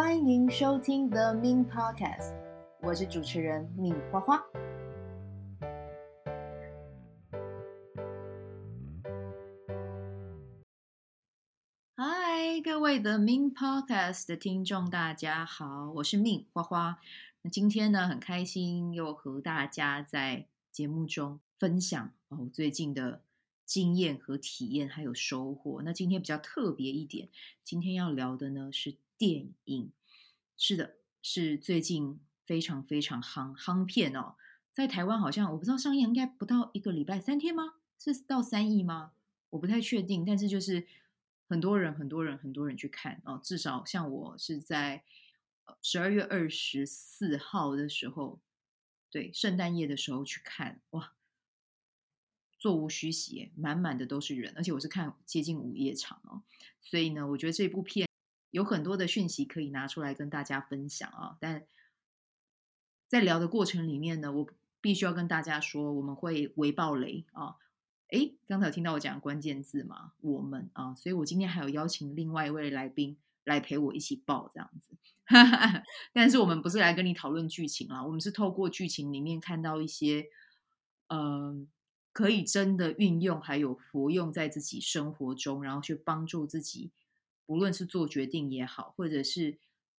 欢迎收听 The Min Podcast，我是主持人命花花。嗨，各位 The Min Podcast 的听众，大家好，我是命花花。那今天呢，很开心又和大家在节目中分享哦最近的经验和体验，还有收获。那今天比较特别一点，今天要聊的呢是电影。是的，是最近非常非常夯夯片哦，在台湾好像我不知道上映应该不到一个礼拜，三天吗？是到三亿吗？我不太确定，但是就是很多人很多人很多人去看哦，至少像我是在十二月二十四号的时候，对，圣诞夜的时候去看，哇，座无虚席，满满的都是人，而且我是看接近午夜场哦，所以呢，我觉得这部片。有很多的讯息可以拿出来跟大家分享啊，但在聊的过程里面呢，我必须要跟大家说，我们会围爆雷啊！诶，刚才有听到我讲关键字吗？我们啊，所以我今天还有邀请另外一位来宾来陪我一起爆这样子。但是我们不是来跟你讨论剧情啊，我们是透过剧情里面看到一些，嗯、可以真的运用还有活用在自己生活中，然后去帮助自己。无论是做决定也好，或者是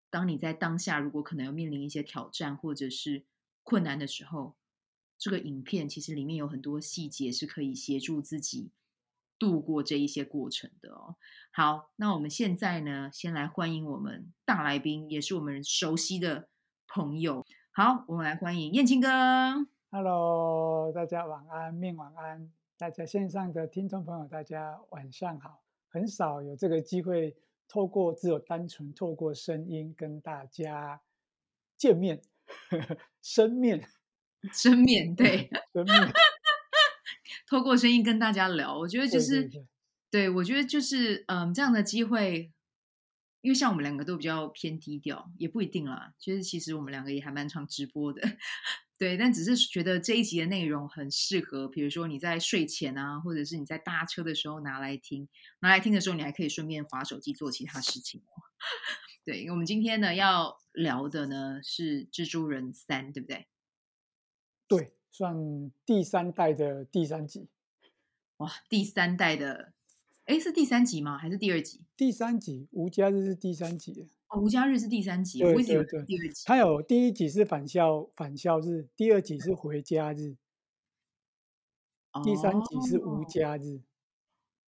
当你在当下如果可能要面临一些挑战或者是困难的时候，这个影片其实里面有很多细节是可以协助自己度过这一些过程的哦。好，那我们现在呢，先来欢迎我们大来宾，也是我们熟悉的朋友。好，我们来欢迎燕青哥。Hello，大家晚安，Min 晚安，大家线上的听众朋友，大家晚上好。很少有这个机会，透过只有单纯透过声音跟大家见面，生面，生面对，生面，透过声音跟大家聊，我觉得就是，对，我觉得就是，嗯，这样的机会，因为像我们两个都比较偏低调，也不一定啦。其实其实我们两个也还蛮常直播的。对，但只是觉得这一集的内容很适合，比如说你在睡前啊，或者是你在搭车的时候拿来听，拿来听的时候，你还可以顺便划手机做其他事情哦。对，我们今天呢要聊的呢是《蜘蛛人三》，对不对？对，算第三代的第三集。哇，第三代的，哎，是第三集吗？还是第二集？第三集，无家日是第三集。哦，无家日是第三集，对对对，它有第一集是返校返校日，第二集是回家日，哦、第三集是无家日。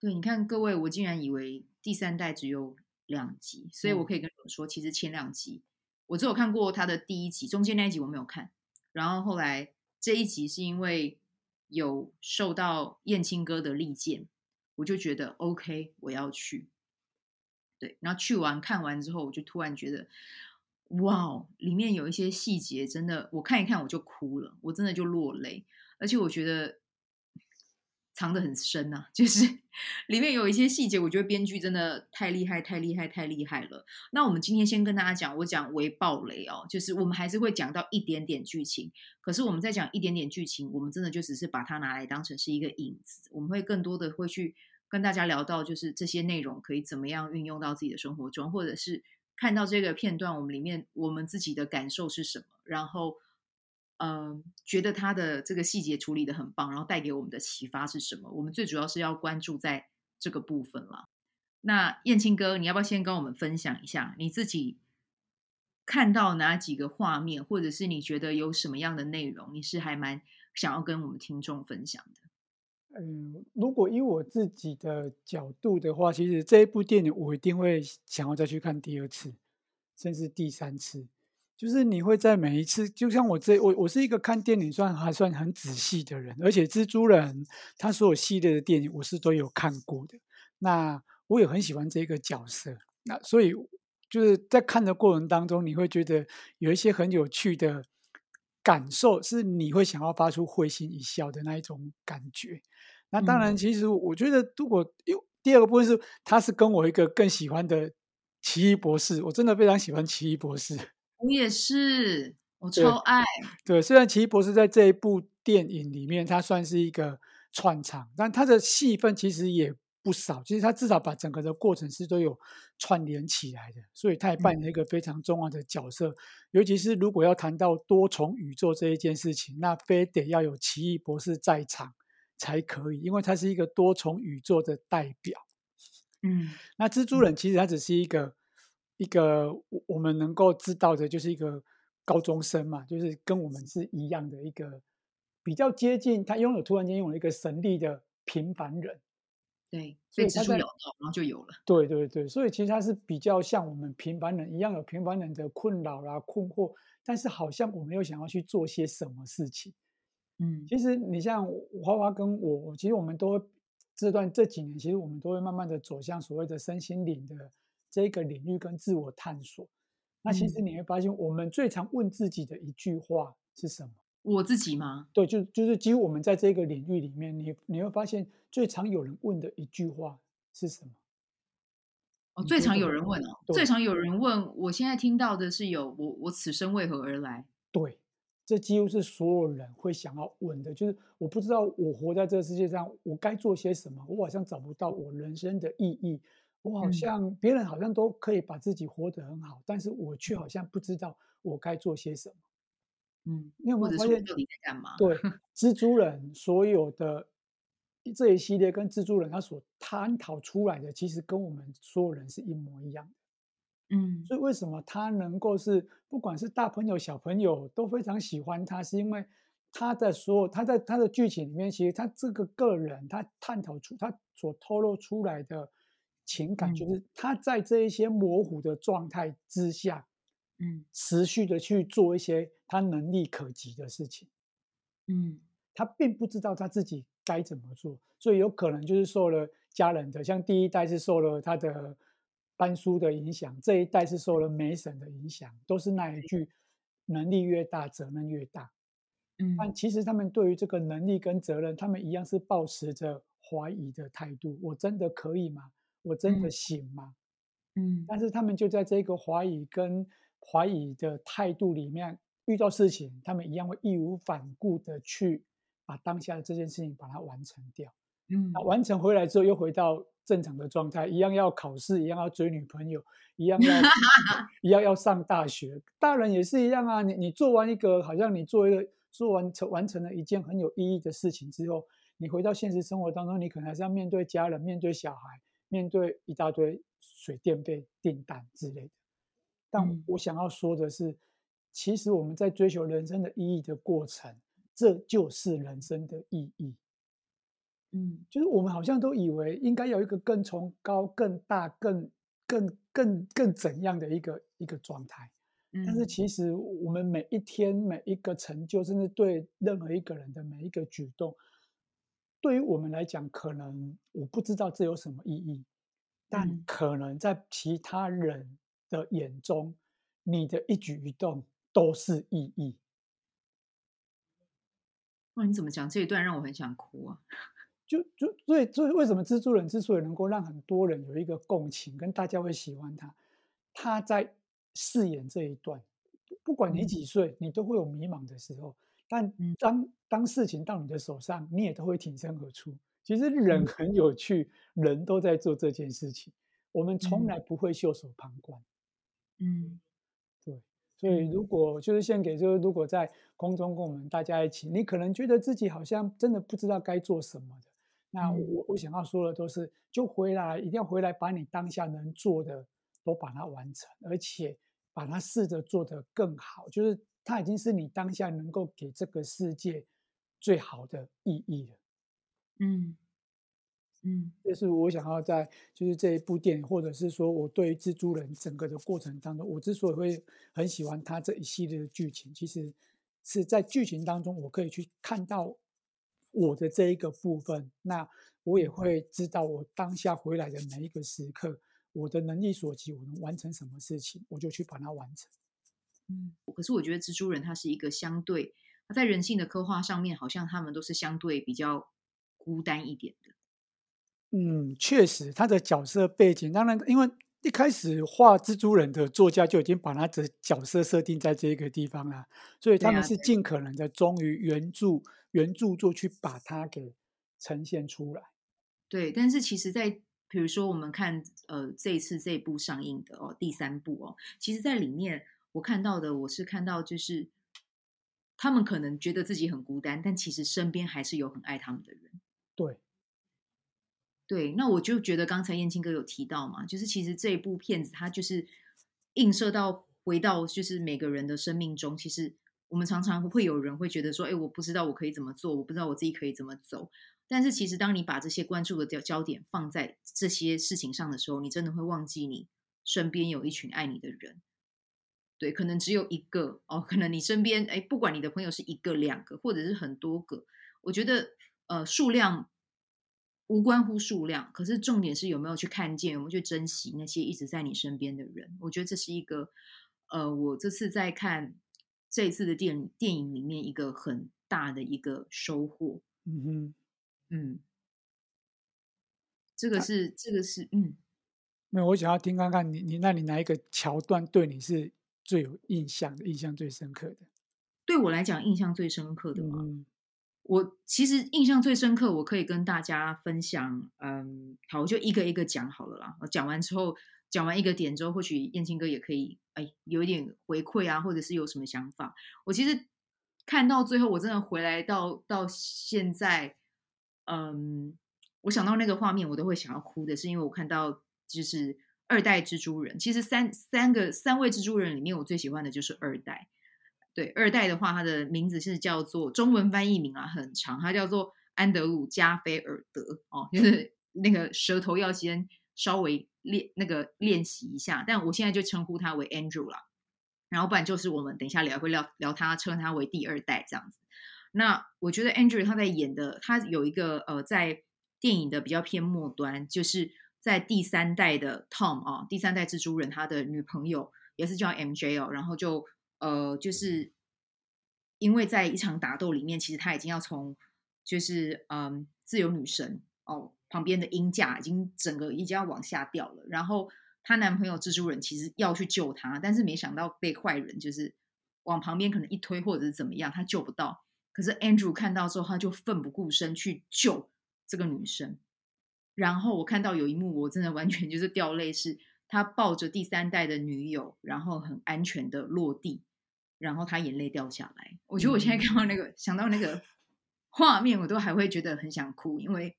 对，你看各位，我竟然以为第三代只有两集，所以我可以跟你们说，其实前两集我只有看过他的第一集，中间那一集我没有看，然后后来这一集是因为有受到燕青哥的力荐，我就觉得 OK，我要去。对，然后去完看完之后，我就突然觉得，哇，里面有一些细节，真的，我看一看我就哭了，我真的就落泪，而且我觉得藏得很深啊，就是里面有一些细节，我觉得编剧真的太厉害，太厉害，太厉害了。那我们今天先跟大家讲，我讲微暴雷哦，就是我们还是会讲到一点点剧情，可是我们在讲一点点剧情，我们真的就只是把它拿来当成是一个影子，我们会更多的会去。跟大家聊到，就是这些内容可以怎么样运用到自己的生活中，或者是看到这个片段，我们里面我们自己的感受是什么？然后，嗯、觉得他的这个细节处理的很棒，然后带给我们的启发是什么？我们最主要是要关注在这个部分了。那燕青哥，你要不要先跟我们分享一下你自己看到哪几个画面，或者是你觉得有什么样的内容，你是还蛮想要跟我们听众分享的？嗯，如果以我自己的角度的话，其实这一部电影我一定会想要再去看第二次，甚至第三次。就是你会在每一次，就像我这我我是一个看电影算还算很仔细的人，而且蜘蛛人他所有系列的电影我是都有看过的。那我也很喜欢这个角色，那所以就是在看的过程当中，你会觉得有一些很有趣的感受，是你会想要发出会心一笑的那一种感觉。那当然，其实我觉得，如果有第二个部分是，他是跟我一个更喜欢的奇异博士，我真的非常喜欢奇异博士。我也是，我超爱。对，对，虽然奇异博士在这一部电影里面，他算是一个串场，但他的戏份其实也不少。其实他至少把整个的过程是都有串联起来的，所以他也扮演了一个非常重要的角色。嗯、尤其是如果要谈到多重宇宙这一件事情，那非得要有奇异博士在场才可以，因为他是一个多重宇宙的代表。嗯，那蜘蛛人其实他只是一个、嗯、一个我们能够知道的，就是一个高中生嘛，就是跟我们是一样的一个比较接近，他拥有突然间拥有一个神力的平凡人。对，所以蜘蛛咬到，然后就有了。对对对，所以其实他是比较像我们平凡人一样，有平凡人的困扰啦、困惑，但是好像我们又想要去做些什么事情。嗯，其实你像花花跟我，其实我们都会。这段这几年，其实我们都会慢慢的走向所谓的身心灵的这个领域跟自我探索。那其实你会发现，我们最常问自己的一句话是什么？我自己吗？对，就就是几乎我们在这个领域里面，你你会发现最常有人问的一句话是什么？哦，最常有人问哦，最常有人问，我现在听到的是有我我此生为何而来？对。这几乎是所有人会想要问的，就是我不知道我活在这个世界上，我该做些什么？我好像找不到我人生的意义，我好像、嗯、别人好像都可以把自己活得很好，但是我却好像不知道我该做些什么。嗯，你有没有发现？你在干嘛？对，蜘蛛人所有的这一系列跟蜘蛛人他所探讨出来的，其实跟我们所有人是一模一样的。嗯，所以为什么他能够是不管是大朋友小朋友都非常喜欢他，是因为他的所有他在他的剧情里面，其实他这个个人他探讨出他所透露出来的情感，就是他在这一些模糊的状态之下，嗯，持续的去做一些他能力可及的事情，嗯，他并不知道他自己该怎么做，所以有可能就是受了家人的，像第一代是受了他的。班书的影响，这一代是受了梅婶的影响，都是那一句“能力越大，责任越大”。嗯，但其实他们对于这个能力跟责任，他们一样是保持着怀疑的态度。我真的可以吗？我真的行吗？嗯，但是他们就在这个怀疑跟怀疑的态度里面，遇到事情，他们一样会义无反顾的去把当下的这件事情把它完成掉。嗯，那完成回来之后，又回到。正常的状态，一样要考试，一样要追女朋友，一样要 一样要上大学。大人也是一样啊，你你做完一个，好像你做一个做完成完成了一件很有意义的事情之后，你回到现实生活当中，你可能还是要面对家人，面对小孩，面对一大堆水电费、订单之类的。但我想要说的是，其实我们在追求人生的意义的过程，这就是人生的意义。嗯，就是我们好像都以为应该有一个更崇高、更大、更、更、更、更怎样的一个一个状态，但是其实我们每一天每一个成就，甚至对任何一个人的每一个举动，对于我们来讲，可能我不知道这有什么意义，但可能在其他人的眼中，你的一举一动都是意义。哇，你怎么讲这一段让我很想哭啊！就就所以所以为什么蜘蛛人之所以能够让很多人有一个共情，跟大家会喜欢他，他在饰演这一段，不管你几岁，你都会有迷茫的时候，但当当事情到你的手上，你也都会挺身而出。其实人很有趣，人都在做这件事情，我们从来不会袖手旁观。嗯，对。所以如果就是献给，就是如果在空中跟我们大家一起，你可能觉得自己好像真的不知道该做什么的。那我我想要说的都是，就回来，一定要回来，把你当下能做的都把它完成，而且把它试着做得更好。就是它已经是你当下能够给这个世界最好的意义了。嗯嗯，这是我想要在就是这一部电影，或者是说我对蜘蛛人整个的过程当中，我之所以会很喜欢他这一系列的剧情，其实是在剧情当中我可以去看到。我的这一个部分，那我也会知道，我当下回来的每一个时刻，我的能力所及，我能完成什么事情，我就去把它完成。嗯，可是我觉得蜘蛛人他是一个相对，他在人性的刻画上面，好像他们都是相对比较孤单一点的。嗯，确实，他的角色背景，当然，因为一开始画蜘蛛人的作家就已经把他的角色设定在这个地方了，所以他们是尽可能的忠于原著。原著作去把它给呈现出来，对，但是其实在，在比如说我们看呃这一次这一部上映的哦第三部哦，其实在里面我看到的我是看到就是他们可能觉得自己很孤单，但其实身边还是有很爱他们的人。对，对，那我就觉得刚才燕青哥有提到嘛，就是其实这一部片子它就是映射到回到就是每个人的生命中，其实我们常常会有人会觉得说，哎，我不知道我可以怎么做，我不知道我自己可以怎么走。但是其实，当你把这些关注的焦焦点放在这些事情上的时候，你真的会忘记你身边有一群爱你的人。对，可能只有一个哦，可能你身边哎，不管你的朋友是一个、两个，或者是很多个，我觉得呃，数量无关乎数量，可是重点是有没有去看见，有没有去珍惜那些一直在你身边的人。我觉得这是一个呃，我这次在看这一次的电影电影里面一个很大的一个收获。嗯哼。嗯，这个是、啊、这个是嗯，没有，我想要听看看你你那你哪一个桥段对你是最有印象的，印象最深刻的？对我来讲，印象最深刻的嘛，嗯、我其实印象最深刻，我可以跟大家分享。嗯，好，我就一个一个讲好了啦。我讲完之后，讲完一个点之后，或许燕青哥也可以哎有一点回馈啊，或者是有什么想法。我其实看到最后，我真的回来到到现在。嗯，我想到那个画面，我都会想要哭的，是因为我看到就是二代蜘蛛人。其实三三个三位蜘蛛人里面，我最喜欢的就是二代。对，二代的话，他的名字是叫做中文翻译名啊，很长，他叫做安德鲁加菲尔德哦，就是那个舌头要先稍微练那个练习一下，但我现在就称呼他为 Andrew 啦。然后不然就是我们等一下聊会聊聊他，称他为第二代这样子。那我觉得 Andrew 他在演的，他有一个呃，在电影的比较偏末端，就是在第三代的 Tom 啊，第三代蜘蛛人他的女朋友也是叫 MJ 哦，然后就呃，就是因为在一场打斗里面，其实他已经要从就是嗯自由女神哦旁边的鹰架已经整个已经要往下掉了，然后她男朋友蜘蛛人其实要去救她，但是没想到被坏人就是往旁边可能一推或者是怎么样，他救不到。可是 Andrew 看到之后，他就奋不顾身去救这个女生。然后我看到有一幕，我真的完全就是掉泪，是他抱着第三代的女友，然后很安全的落地，然后他眼泪掉下来。我觉得我现在看到那个，嗯、想到那个画面，我都还会觉得很想哭，因为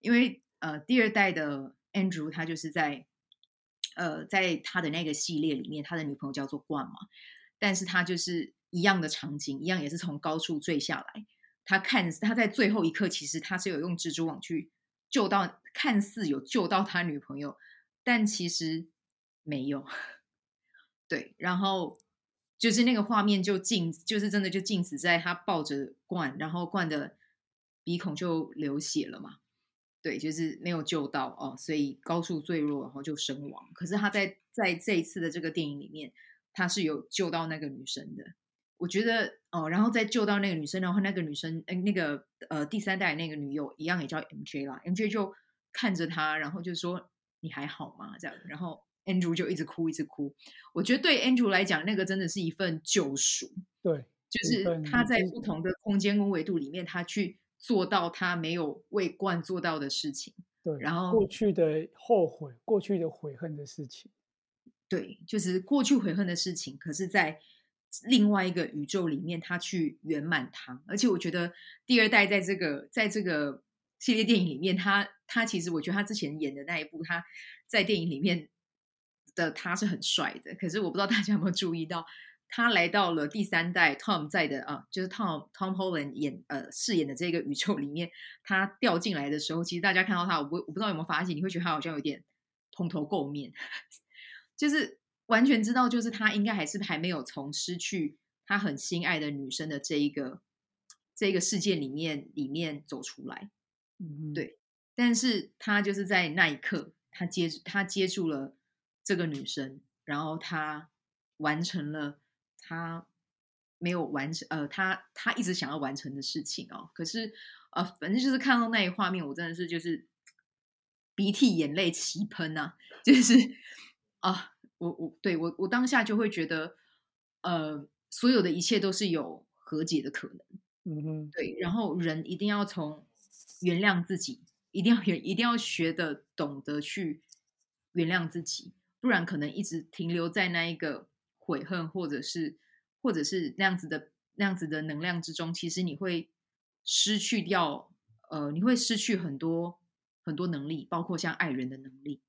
因为呃，第二代的 Andrew 他就是在呃，在他的那个系列里面，他的女朋友叫做冠嘛，但是他就是。一样的场景，一样也是从高处坠下来。他看他在最后一刻，其实他是有用蜘蛛网去救到，看似有救到他女朋友，但其实没有。对，然后就是那个画面就静，就是真的就静止在他抱着罐，然后罐的鼻孔就流血了嘛。对，就是没有救到哦，所以高速坠落，然后就身亡。可是他在在这一次的这个电影里面，他是有救到那个女生的。我觉得哦，然后再救到那个女生，然后那个女生，哎，那个呃，第三代那个女友一样也叫 MJ 啦，MJ 就看着他，然后就说：“你还好吗？”这样，然后 Andrew 就一直哭，一直哭。我觉得对 Andrew 来讲，那个真的是一份救赎。对，就是他在不同的空间跟维度里面，他去做到他没有为冠做到的事情。对，然后过去的后悔，过去的悔恨的事情。对，就是过去悔恨的事情，可是，在另外一个宇宙里面，他去圆满它。而且我觉得第二代在这个在这个系列电影里面，他他其实我觉得他之前演的那一部，他在电影里面的他是很帅的。可是我不知道大家有没有注意到，他来到了第三代 Tom 在的啊，就是 Tom Tom Holland 演呃饰演的这个宇宙里面，他掉进来的时候，其实大家看到他，我不我不知道有没有发现，你会觉得他好像有点蓬头垢面，就是。完全知道，就是他应该还是还没有从失去他很心爱的女生的这一个这个世界里面里面走出来，嗯，对。但是他就是在那一刻，他接他接住了这个女生，然后她完成了她没有完成呃，她她一直想要完成的事情哦。可是呃，反正就是看到那一画面，我真的是就是鼻涕眼泪齐喷呐，就是啊。我我对我我当下就会觉得，呃，所有的一切都是有和解的可能，嗯哼，对，然后人一定要从原谅自己一定要原一定要学的懂得去原谅自己，不然可能一直停留在那一个悔恨或者是或者是那样子的那样子的能量之中，其实你会失去掉呃，你会失去很多很多能力，包括像爱人的能力。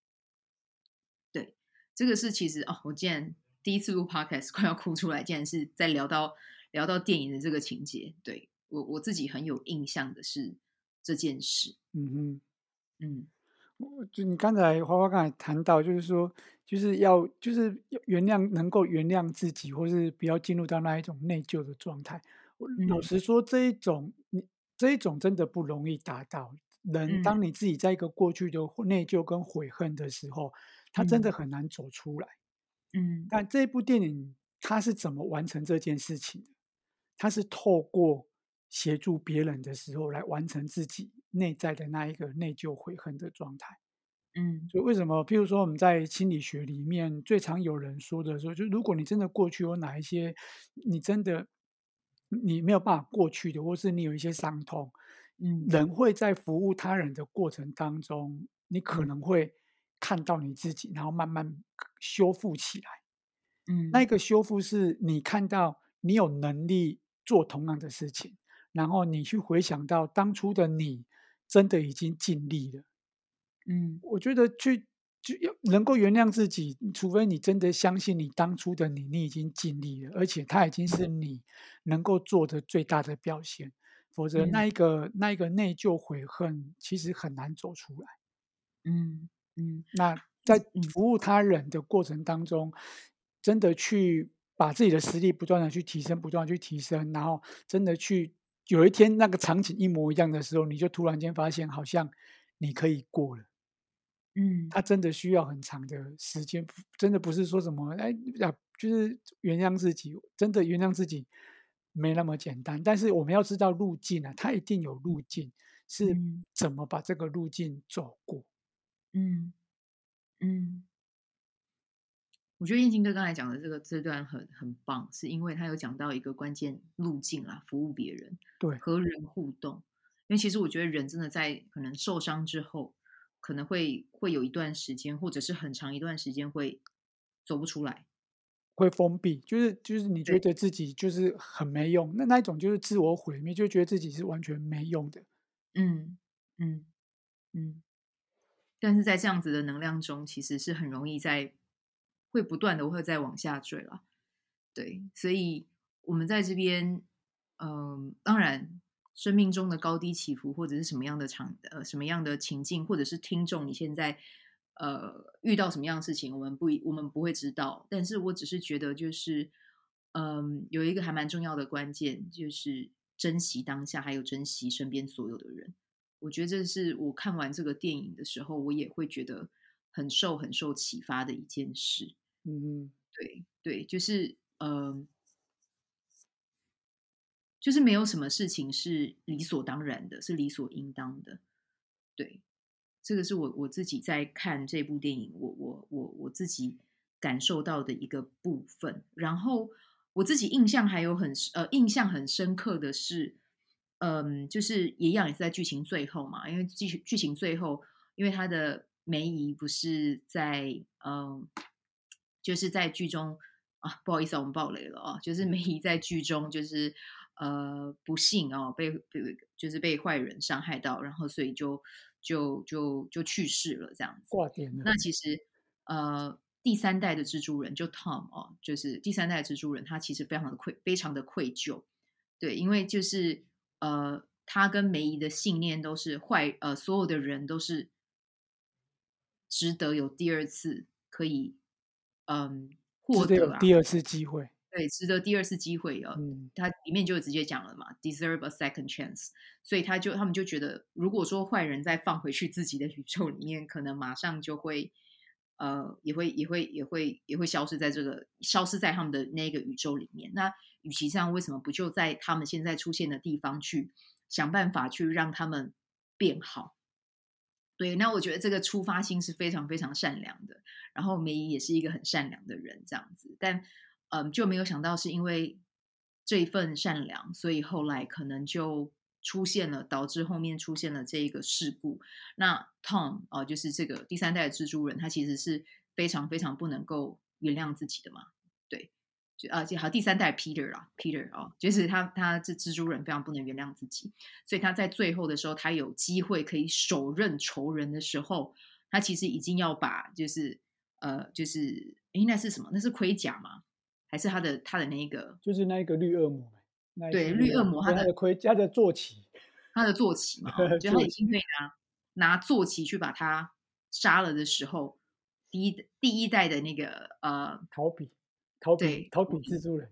对，这个是其实哦，我竟然第一次录 podcast 快要哭出来，竟然是在聊到聊到电影的这个情节，对。我我自己很有印象的是这件事，嗯哼，嗯，就你刚才花花刚才谈到，就是说，就是要就是原谅，能够原谅自己，或是不要进入到那一种内疚的状态。嗯、老实说，这一种你这一种真的不容易达到。人当你自己在一个过去的内疚跟悔恨的时候，他真的很难走出来。嗯，但这一部电影他是怎么完成这件事情？他是透过协助别人的时候，来完成自己内在的那一个内疚悔恨的状态。嗯，所以为什么？譬如说，我们在心理学里面最常有人说的说，就如果你真的过去有哪一些，你真的你没有办法过去的，或是你有一些伤痛，嗯，人会在服务他人的过程当中，你可能会看到你自己，然后慢慢修复起来。嗯，那个修复是你看到你有能力做同样的事情。然后你去回想到当初的你，真的已经尽力了。嗯，我觉得去就要能够原谅自己，除非你真的相信你当初的你，你已经尽力了，而且它已经是你能够做的最大的表现。否则，那一个、嗯、那一个内疚悔恨，其实很难走出来。嗯嗯，那在服务他人的过程当中，真的去把自己的实力不断的去提升，不断的去提升，然后真的去。有一天那个场景一模一样的时候，你就突然间发现，好像你可以过了。嗯，它真的需要很长的时间，真的不是说什么哎呀，就是原谅自己，真的原谅自己没那么简单。但是我们要知道路径啊，它一定有路径，是怎么把这个路径走过。嗯嗯。我觉得燕青哥刚才讲的这个这段很很棒，是因为他有讲到一个关键路径啦，服务别人，对，和人互动。因为其实我觉得人真的在可能受伤之后，可能会会有一段时间，或者是很长一段时间会走不出来，会封闭，就是就是你觉得自己就是很没用，那那一种就是自我毁灭，就觉得自己是完全没用的。嗯嗯嗯。但是在这样子的能量中，其实是很容易在。会不断的会再往下坠了，对，所以我们在这边，嗯、呃，当然，生命中的高低起伏或者是什么样的场，呃，什么样的情境，或者是听众你现在，呃，遇到什么样的事情，我们不，我们不会知道。但是我只是觉得，就是，嗯、有一个还蛮重要的关键，就是珍惜当下，还有珍惜身边所有的人。我觉得这是我看完这个电影的时候，我也会觉得很受很受启发的一件事。嗯，对对，就是呃，就是没有什么事情是理所当然的，是理所应当的。对，这个是我我自己在看这部电影，我我我我自己感受到的一个部分。然后我自己印象还有很呃印象很深刻的是，嗯、呃，就是一样也是在剧情最后嘛，因为剧剧情最后，因为他的梅姨不是在嗯。呃就是在剧中啊，不好意思，我们爆雷了啊！就是梅姨在剧中就是呃不幸哦，被被就是被坏人伤害到，然后所以就就就就去世了这样子。挂点了。那其实呃第三代的蜘蛛人就 Tom 哦，就是第三代的蜘蛛人，他其实非常的愧非常的愧疚，对，因为就是呃他跟梅姨的信念都是坏呃所有的人都是值得有第二次可以。嗯，获得、啊、第二次机会，对，值得第二次机会哦。嗯，他里面就直接讲了嘛，deserve a second chance。所以他就他们就觉得，如果说坏人再放回去自己的宇宙里面，可能马上就会，呃，也会也会也会也会消失在这个消失在他们的那个宇宙里面。那与其这样，为什么不就在他们现在出现的地方去想办法去让他们变好？对，那我觉得这个出发心是非常非常善良的。然后梅姨也是一个很善良的人，这样子，但嗯，就没有想到是因为这一份善良，所以后来可能就出现了，导致后面出现了这一个事故。那 Tom 哦、呃，就是这个第三代的蜘蛛人，他其实是非常非常不能够原谅自己的嘛。对，就啊，就好第三代 Peter 啦，Peter 哦，就是他他这蜘蛛人非常不能原谅自己，所以他在最后的时候，他有机会可以手刃仇人的时候，他其实已经要把就是呃就是诶，那是什么？那是盔甲吗？还是他的他的那个？就是那一个绿恶魔。对，绿恶魔他的盔，他的坐骑，他的坐骑嘛，我 觉得他已经可以拿拿坐骑去把他杀了的时候，第一第一代的那个呃，陶比，陶比，陶比蜘蛛人，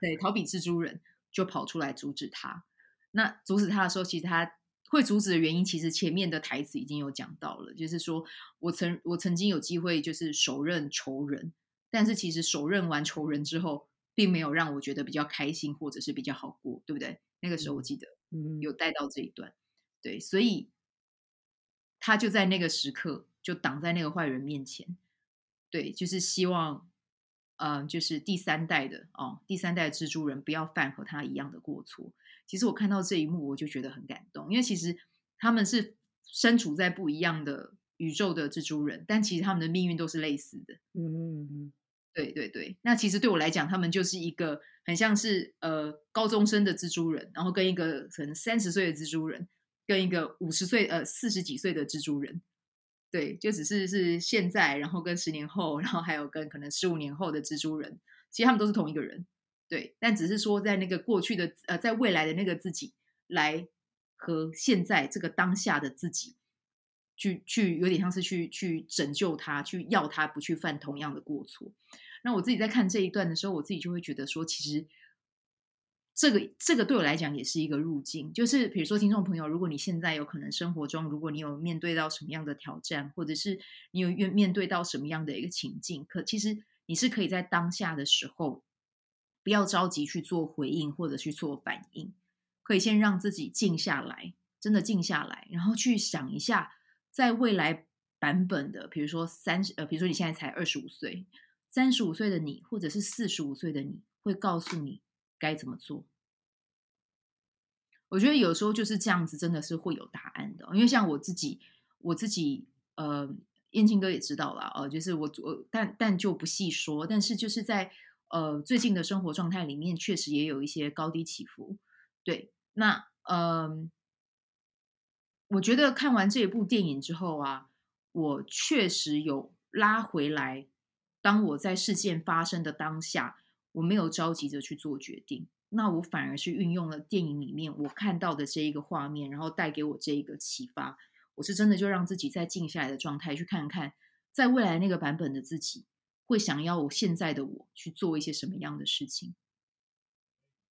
对，逃避蜘蛛人就跑出来阻止他。那阻止他的时候，其实他会阻止的原因，其实前面的台词已经有讲到了，就是说我曾我曾经有机会就是手刃仇人，但是其实手刃完仇人之后。并没有让我觉得比较开心，或者是比较好过，对不对？那个时候我记得有带到这一段，对，所以他就在那个时刻就挡在那个坏人面前，对，就是希望，嗯、呃，就是第三代的哦，第三代的蜘蛛人不要犯和他一样的过错。其实我看到这一幕，我就觉得很感动，因为其实他们是身处在不一样的宇宙的蜘蛛人，但其实他们的命运都是类似的。嗯嗯嗯。对对对，那其实对我来讲，他们就是一个很像是呃高中生的蜘蛛人，然后跟一个可能三十岁的蜘蛛人，跟一个五十岁呃四十几岁的蜘蛛人，对，就只是是现在，然后跟十年后，然后还有跟可能十五年后的蜘蛛人，其实他们都是同一个人，对，但只是说在那个过去的呃在未来的那个自己来和现在这个当下的自己。去去有点像是去去拯救他，去要他不去犯同样的过错。那我自己在看这一段的时候，我自己就会觉得说，其实这个这个对我来讲也是一个路径。就是比如说，听众朋友，如果你现在有可能生活中，如果你有面对到什么样的挑战，或者是你有面面对到什么样的一个情境，可其实你是可以在当下的时候，不要着急去做回应或者去做反应，可以先让自己静下来，真的静下来，然后去想一下。在未来版本的，比如说三十呃，比如说你现在才二十五岁，三十五岁的你，或者是四十五岁的你，会告诉你该怎么做。我觉得有时候就是这样子，真的是会有答案的。因为像我自己，我自己呃，燕青哥也知道了，呃，就是我我但但就不细说，但是就是在呃最近的生活状态里面，确实也有一些高低起伏。对，那嗯。我觉得看完这一部电影之后啊，我确实有拉回来。当我在事件发生的当下，我没有着急着去做决定，那我反而是运用了电影里面我看到的这一个画面，然后带给我这一个启发。我是真的就让自己在静下来的状态去看看，在未来那个版本的自己会想要我现在的我去做一些什么样的事情。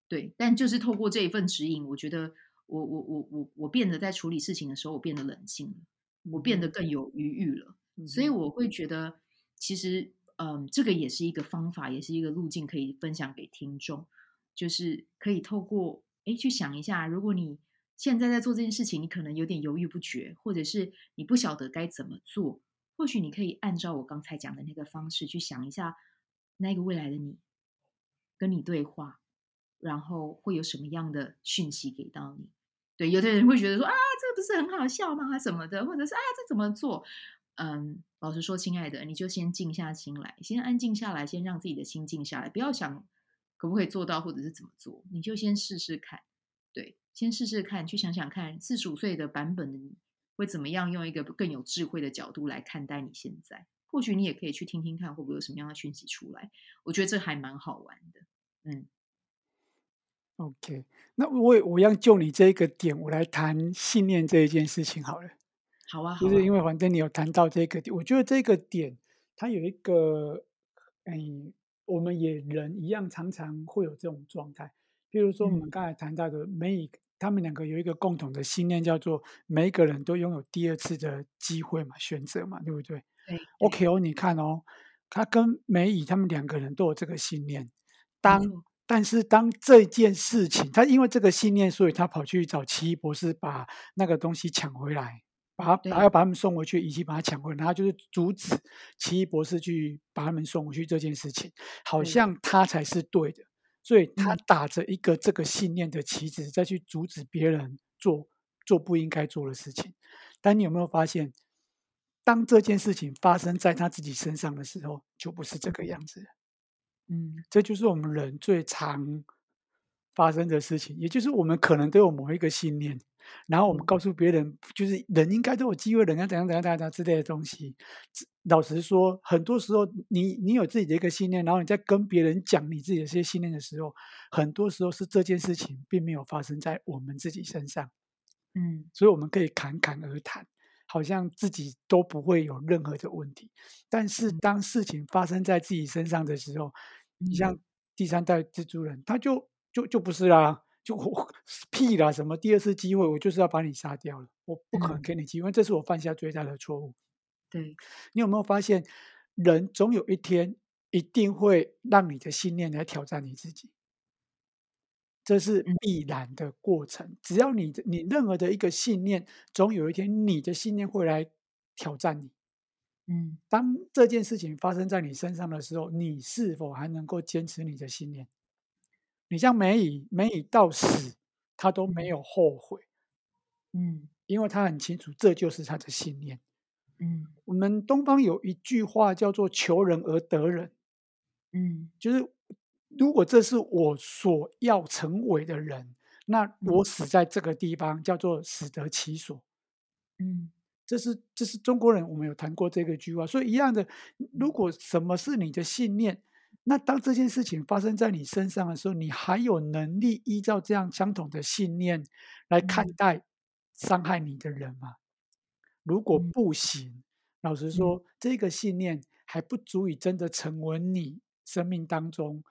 对，但就是透过这一份指引，我觉得。我我我我我变得在处理事情的时候，我变得冷静了，我变得更有余裕了，嗯、所以我会觉得，其实，嗯，这个也是一个方法，也是一个路径，可以分享给听众，就是可以透过，哎，去想一下，如果你现在在做这件事情，你可能有点犹豫不决，或者是你不晓得该怎么做，或许你可以按照我刚才讲的那个方式去想一下，那个未来的你跟你对话。然后会有什么样的讯息给到你？对，有的人会觉得说啊，这不是很好笑吗？什么的，或者是啊，这怎么做？嗯，老实说，亲爱的，你就先静下心来，先安静下来，先让自己的心静下来，不要想可不可以做到，或者是怎么做，你就先试试看。对，先试试看，去想想看，四十五岁的版本的你会怎么样，用一个更有智慧的角度来看待你现在。或许你也可以去听听看，会不会有什么样的讯息出来？我觉得这还蛮好玩的。嗯。OK，那我我要就你这个点，我来谈信念这一件事情好了。好啊，就是因为反正你有谈到这个点，我觉得这个点它有一个，哎，我们也人一样，常常会有这种状态。比如说我们刚才谈到的，每一他们两个有一个共同的信念，叫做每一个人都拥有第二次的机会嘛，选择嘛，对不对？对。OK 哦，你看哦，他跟梅姨他们两个人都有这个信念，当。但是当这件事情，他因为这个信念，所以他跑去找奇异博士，把那个东西抢回来，把他把要把他们送回去，以及把他抢回来，然后就是阻止奇异博士去把他们送回去这件事情，好像他才是对的，所以他打着一个这个信念的旗帜，再去阻止别人做做不应该做的事情。但你有没有发现，当这件事情发生在他自己身上的时候，就不是这个样子。嗯，这就是我们人最常发生的事情，也就是我们可能都有某一个信念，然后我们告诉别人，就是人应该都有机会，人家怎样怎样怎样怎样之类的东西。老实说，很多时候你你有自己的一个信念，然后你在跟别人讲你自己的这些信念的时候，很多时候是这件事情并没有发生在我们自己身上。嗯，所以我们可以侃侃而谈，好像自己都不会有任何的问题。但是当事情发生在自己身上的时候，你像第三代蜘蛛人，他就就就不是啦，就我屁啦，什么第二次机会，我就是要把你杀掉了，我不可能给你机会，这是我犯下最大的错误。对，你有没有发现，人总有一天一定会让你的信念来挑战你自己？这是必然的过程。只要你你任何的一个信念，总有一天你的信念会来挑战你。嗯，当这件事情发生在你身上的时候，你是否还能够坚持你的信念？你像梅姨，梅姨到死他都没有后悔。嗯，因为他很清楚这就是他的信念。嗯，我们东方有一句话叫做“求人而得人”。嗯，就是。如果这是我所要成为的人，那我死在这个地方叫做死得其所。嗯，这是这是中国人，我们有谈过这个句话。所以一样的，如果什么是你的信念，那当这件事情发生在你身上的时候，你还有能力依照这样相同的信念来看待伤害你的人吗？如果不行，老实说，这个信念还不足以真的成为你生命当中。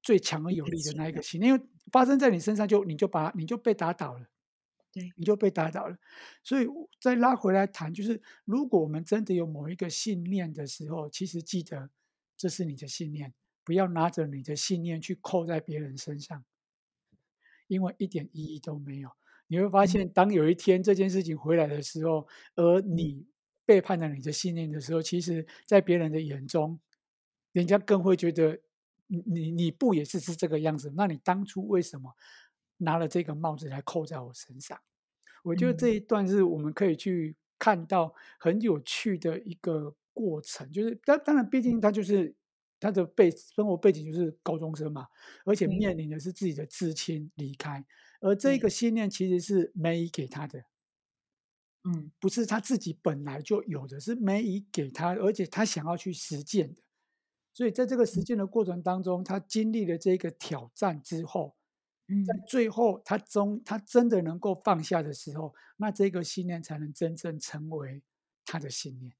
最强而有力的那一个信念，因为发生在你身上就，你就把你就被打倒了，对，你就被打倒了。所以再拉回来谈，就是如果我们真的有某一个信念的时候，其实记得这是你的信念，不要拿着你的信念去扣在别人身上，因为一点意义都没有。你会发现，当有一天这件事情回来的时候，而你背叛了你的信念的时候，其实，在别人的眼中，人家更会觉得。你你不也是是这个样子？那你当初为什么拿了这个帽子来扣在我身上？我觉得这一段是我们可以去看到很有趣的一个过程。就是当当然，毕竟他就是他的背生活背景就是高中生嘛，而且面临的是自己的至亲离开，而这个信念其实是梅姨给他的，嗯，不是他自己本来就有的，是梅姨给他，而且他想要去实践的。所以在这个实践的过程当中，他经历了这个挑战之后，在最后他终他真的能够放下的时候，那这个信念才能真正成为他的信念，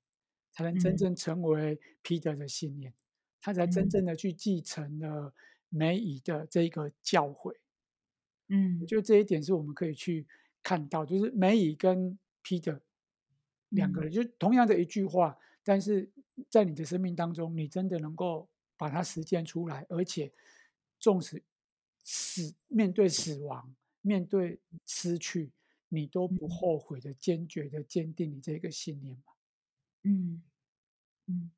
才能真正成为彼得的信念，他才真正的去继承了梅姨的这个教诲。嗯，我觉得这一点是我们可以去看到，就是梅姨跟彼得两个人，就同样的一句话。但是在你的生命当中，你真的能够把它实践出来，而且纵使死面对死亡、面对失去，你都不后悔的、坚决的坚定你这个信念吗？嗯嗯。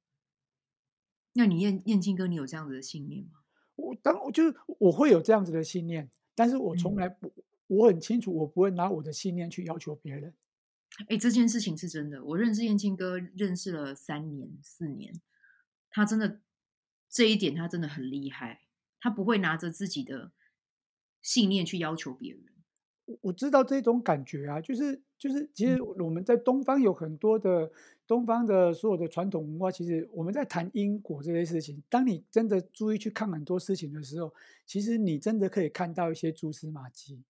那你燕燕青哥，你有这样子的信念吗？我当我就是我会有这样子的信念，但是我从来不，嗯、我很清楚，我不会拿我的信念去要求别人。哎，这件事情是真的。我认识燕青哥认识了三年四年，他真的这一点他真的很厉害。他不会拿着自己的信念去要求别人。我我知道这种感觉啊，就是就是，其实我们在东方有很多的东方的所有的传统文化，其实我们在谈因果这些事情。当你真的注意去看很多事情的时候，其实你真的可以看到一些蛛丝马迹。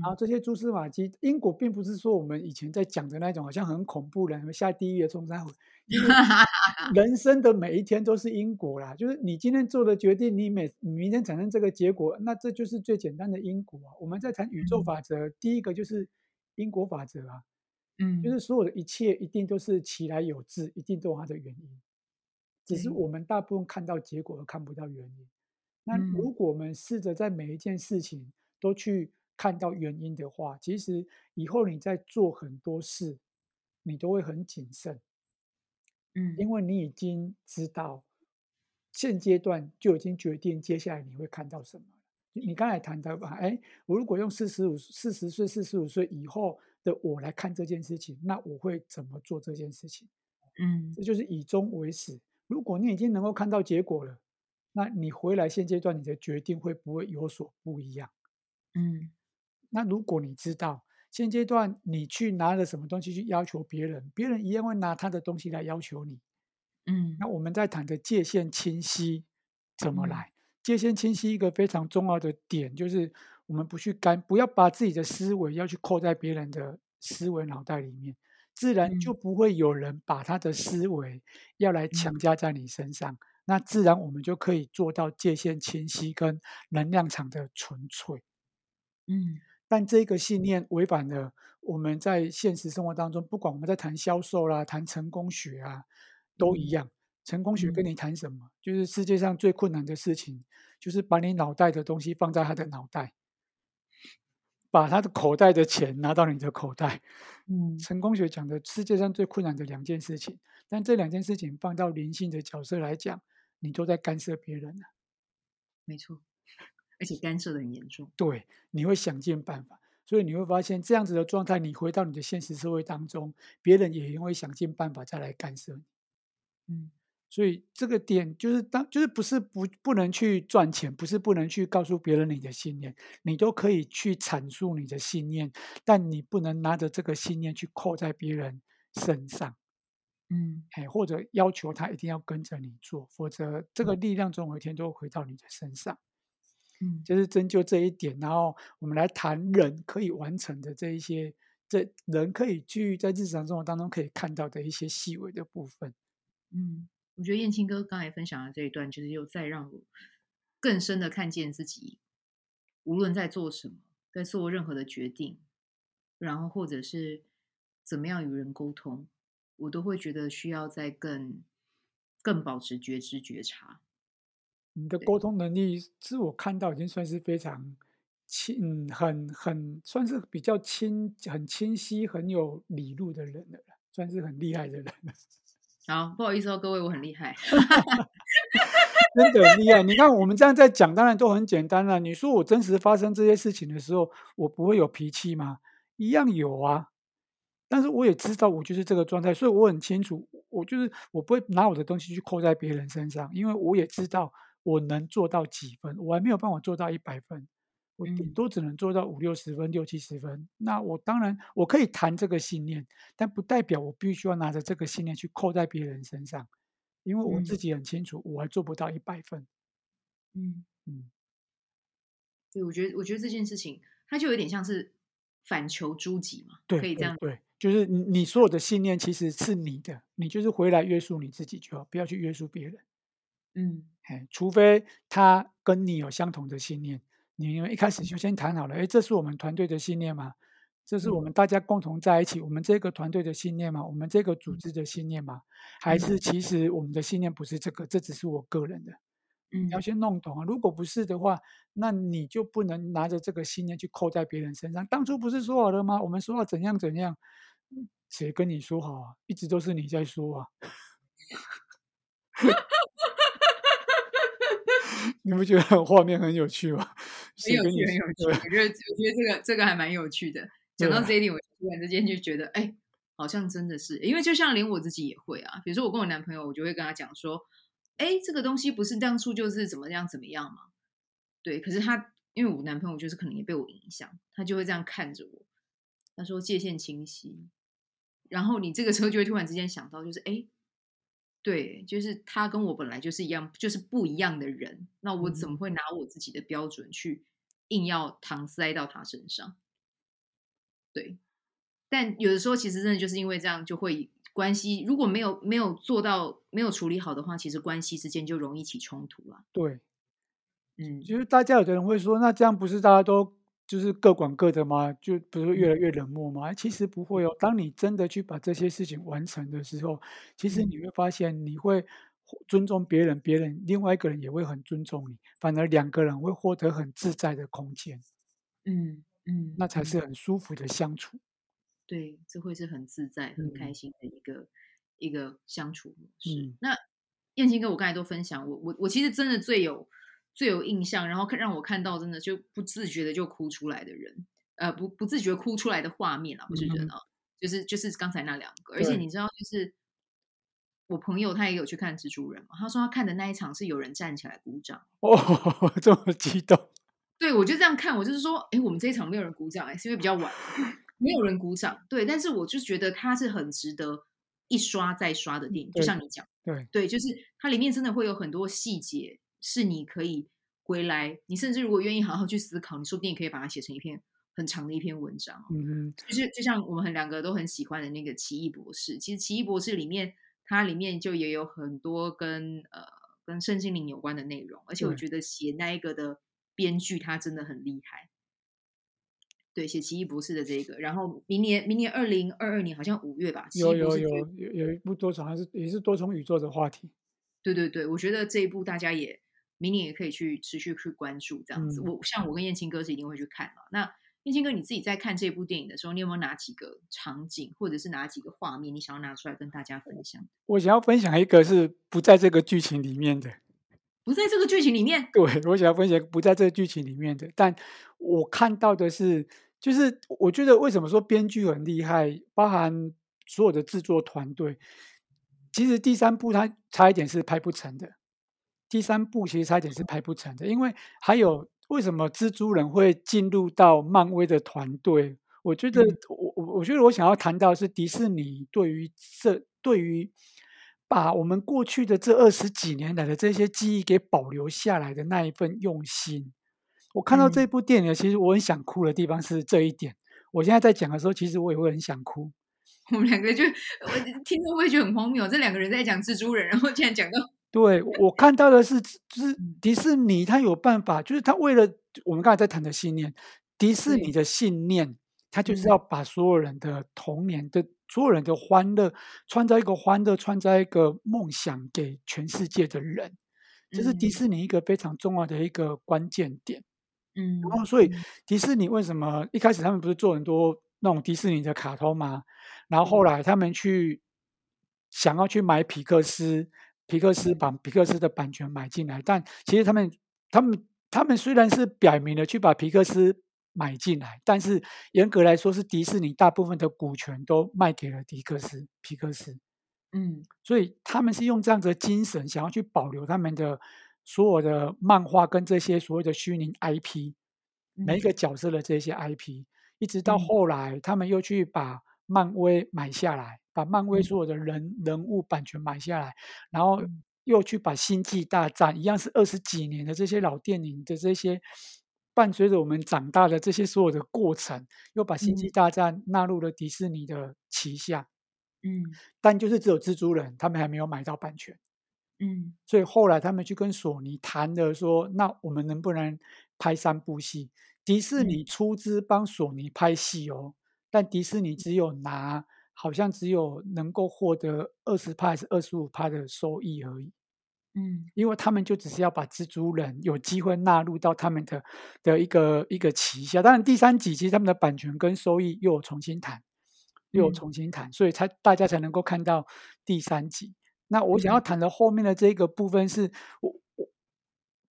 然后这些蛛丝马迹，因果并不是说我们以前在讲的那种，好像很恐怖的，什么下地狱的、中山虎。人生的每一天都是因果啦，就是你今天做的决定，你每你明天产生这个结果，那这就是最简单的因果啊。我们在谈宇宙法则，嗯、第一个就是因果法则啊，嗯，就是所有的一切一定都是其来有自，一定都有它的原因，只是我们大部分看到结果而看不到原因。那如果我们试着在每一件事情都去。看到原因的话，其实以后你在做很多事，你都会很谨慎，嗯，因为你已经知道现阶段就已经决定接下来你会看到什么，你刚才谈到吧，哎，我如果用四十五、四十岁、四十五岁以后的我来看这件事情，那我会怎么做这件事情？嗯，这就是以终为始。如果你已经能够看到结果了，那你回来现阶段你的决定会不会有所不一样？嗯，那如果你知道现阶段你去拿了什么东西去要求别人，别人一样会拿他的东西来要求你。嗯，那我们在谈的界限清晰怎么来？嗯界限清晰，一个非常重要的点就是，我们不去干，不要把自己的思维要去扣在别人的思维脑袋里面，自然就不会有人把他的思维要来强加在你身上。那自然我们就可以做到界限清晰跟能量场的纯粹。嗯，但这个信念违反了我们在现实生活当中，不管我们在谈销售啦、谈成功学啊，都一样。成功学跟你谈什么？嗯、就是世界上最困难的事情，就是把你脑袋的东西放在他的脑袋，把他的口袋的钱拿到你的口袋。嗯，成功学讲的世界上最困难的两件事情，但这两件事情放到灵性的角色来讲，你都在干涉别人了。没错，而且干涉的很严重。对，你会想尽办法，所以你会发现这样子的状态，你回到你的现实社会当中，别人也会想尽办法再来干涉你。嗯。所以这个点就是当就是不是不不能去赚钱，不是不能去告诉别人你的信念，你都可以去阐述你的信念，但你不能拿着这个信念去扣在别人身上，嗯，哎，或者要求他一定要跟着你做，否则这个力量总有一天都会回到你的身上，嗯，就是针灸这一点，然后我们来谈人可以完成的这一些，这人可以去在日常生活当中可以看到的一些细微的部分，嗯。我觉得燕青哥刚才分享的这一段，就是又再让我更深的看见自己，无论在做什么，在做任何的决定，然后或者是怎么样与人沟通，我都会觉得需要再更更保持觉知觉察。你的沟通能力，是我看到已经算是非常清，很很算是比较清、很清晰、很有理路的人了，算是很厉害的人了。好，不好意思哦，各位，我很厉害，真的很厉害。你看我们这样在讲，当然都很简单了。你说我真实发生这些事情的时候，我不会有脾气吗？一样有啊。但是我也知道我就是这个状态，所以我很清楚，我就是我不会拿我的东西去扣在别人身上，因为我也知道我能做到几分，我还没有办法做到一百分。我顶多只能做到五六十分、六七十分。那我当然我可以谈这个信念，但不代表我必须要拿着这个信念去扣在别人身上，因为我自己很清楚，我还做不到一百分。嗯嗯，对，我觉得我觉得这件事情，它就有点像是反求诸己嘛，对，可以这样。对，就是你你所有的信念其实是你的，你就是回来约束你自己就好，不要去约束别人。嗯，哎，除非他跟你有相同的信念。你们一开始就先谈好了，哎，这是我们团队的信念嘛？这是我们大家共同在一起，我们这个团队的信念嘛？我们这个组织的信念嘛？还是其实我们的信念不是这个，这只是我个人的？嗯，你要先弄懂啊。如果不是的话，那你就不能拿着这个信念去扣在别人身上。当初不是说好了吗？我们说要怎样怎样，谁跟你说好啊？一直都是你在说啊。你不觉得画面很有趣吗？很有趣，很有趣。我觉得，我觉得这个这个还蛮有趣的。讲到这一点，我突然之间就觉得，哎，好像真的是，因为就像连我自己也会啊。比如说，我跟我男朋友，我就会跟他讲说，哎，这个东西不是当初就是怎么样怎么样嘛。对，可是他，因为我男朋友就是可能也被我影响，他就会这样看着我。他说界限清晰，然后你这个时候就会突然之间想到，就是哎。对，就是他跟我本来就是一样，就是不一样的人。那我怎么会拿我自己的标准去硬要搪塞到他身上？对，但有的时候其实真的就是因为这样，就会关系如果没有没有做到没有处理好的话，其实关系之间就容易起冲突了。对，嗯，就是大家有的人会说，那这样不是大家都？就是各管各的嘛？就不是越来越冷漠吗？其实不会哦。当你真的去把这些事情完成的时候，其实你会发现，你会尊重别人，别人另外一个人也会很尊重你，反而两个人会获得很自在的空间。嗯嗯，那才是很舒服的相处。对，这会是很自在、很开心的一个、嗯、一个相处模式。嗯、那燕青哥，我刚才都分享，我我我其实真的最有。最有印象，然后看让我看到真的就不自觉的就哭出来的人，呃，不不自觉哭出来的画面啊，我是觉得，嗯、就是就是刚才那两个。而且你知道，就是我朋友他也有去看蜘蛛人嘛，他说他看的那一场是有人站起来鼓掌，哦，这么激动。对，我就这样看，我就是说，哎，我们这一场没有人鼓掌，哎，是因为比较晚，没有人鼓掌。对，但是我就觉得他是很值得一刷再刷的电影，就像你讲，对对，就是它里面真的会有很多细节。是你可以回来，你甚至如果愿意好好去思考，你说不定可以把它写成一篇很长的一篇文章。嗯嗯，就是就像我们很两个都很喜欢的那个《奇异博士》，其实《奇异博士》里面它里面就也有很多跟呃跟圣心灵有关的内容，而且我觉得写那一个的编剧他真的很厉害。对，写《奇异博士》的这个，然后明年明年二零二二年好像五月吧，有有有有有一部多重还是也是多重宇宙的话题。对对对，我觉得这一部大家也。明年也可以去持续去关注这样子。我像我跟燕青哥是一定会去看嘛。那燕青哥你自己在看这部电影的时候，你有没有哪几个场景或者是哪几个画面，你想要拿出来跟大家分享？我想要分享一个是不在这个剧情里面的，不在这个剧情里面。对，我想要分享不在这个剧情里面的，但我看到的是，就是我觉得为什么说编剧很厉害，包含所有的制作团队，其实第三部它差一点是拍不成的。第三部其实差点是拍不成的，因为还有为什么蜘蛛人会进入到漫威的团队？我觉得我我我觉得我想要谈到的是迪士尼对于这对于把我们过去的这二十几年来的这些记忆给保留下来的那一份用心。我看到这部电影，其实我很想哭的地方是这一点。我现在在讲的时候，其实我也会很想哭。我们两个就我听着会觉得很荒谬，这两个人在讲蜘蛛人，然后竟然讲到。对，我看到的是，就是迪士尼，他有办法，就是他为了我们刚才在谈的信念，迪士尼的信念，他就是要把所有人的童年的所有人的欢乐，创造一个欢乐，创造一个梦想给全世界的人，这是迪士尼一个非常重要的一个关键点。嗯，然后所以迪士尼为什么一开始他们不是做很多那种迪士尼的卡通吗？然后后来他们去想要去买皮克斯。皮克斯把皮克斯的版权买进来，但其实他们、他们、他们虽然是表明了去把皮克斯买进来，但是严格来说是迪士尼大部分的股权都卖给了迪克斯、皮克斯。嗯，所以他们是用这样子的精神，想要去保留他们的所有的漫画跟这些所谓的虚拟 IP，每一个角色的这些 IP，一直到后来他们又去把漫威买下来。把漫威所有的人人物版权买下来，然后又去把《星际大战》一样是二十几年的这些老电影的这些伴随着我们长大的这些所有的过程，又把《星际大战》纳入了迪士尼的旗下。嗯，但就是只有蜘蛛人，他们还没有买到版权。嗯，所以后来他们去跟索尼谈的，说那我们能不能拍三部戏？迪士尼出资帮索尼拍戏哦，但迪士尼只有拿。好像只有能够获得二十趴还是二十五趴的收益而已，嗯，因为他们就只是要把蜘蛛人有机会纳入到他们的的一个一个旗下。当然，第三集其实他们的版权跟收益又有重新谈，又有重新谈，所以才大家才能够看到第三集。那我想要谈的后面的这个部分是我。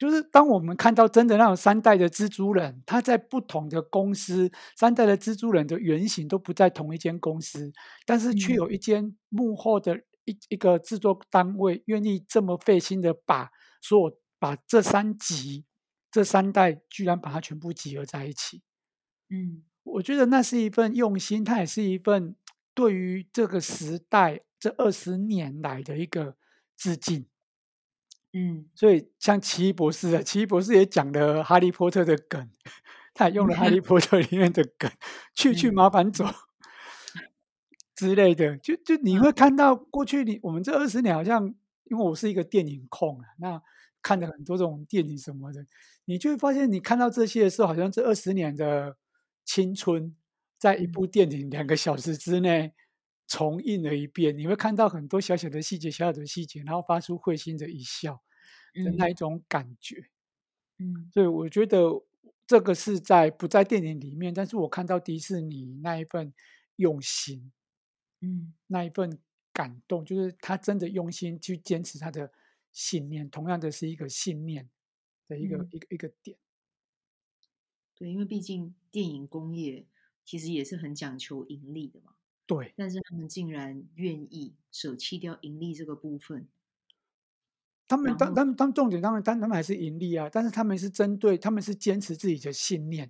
就是当我们看到真的那种三代的蜘蛛人，他在不同的公司，三代的蜘蛛人的原型都不在同一间公司，但是却有一间幕后的一一个制作单位愿意这么费心的把所有把这三集这三代居然把它全部集合在一起。嗯，我觉得那是一份用心，它也是一份对于这个时代这二十年来的一个致敬。嗯，所以像奇异博士啊，奇异博士也讲了哈利波特的梗，他也用了哈利波特里面的梗，去 去麻烦走 之类的。就就你会看到过去你我们这二十年好像，因为我是一个电影控啊，那看了很多这种电影什么的，你就会发现你看到这些的时候，好像这二十年的青春，在一部电影两个小时之内。重印了一遍，你会看到很多小小的细节，小小的细节，然后发出会心的一笑的那一种感觉。嗯，所以我觉得这个是在不在电影里面，但是我看到迪士尼那一份用心，嗯，那一份感动，就是他真的用心去坚持他的信念，同样的是一个信念的一个、嗯、一个一个点。对，因为毕竟电影工业其实也是很讲求盈利的嘛。对，但是他们竟然愿意舍弃掉盈利这个部分。他们当当当重点当然，当他们还是盈利啊，但是他们是针对，他们是坚持自己的信念。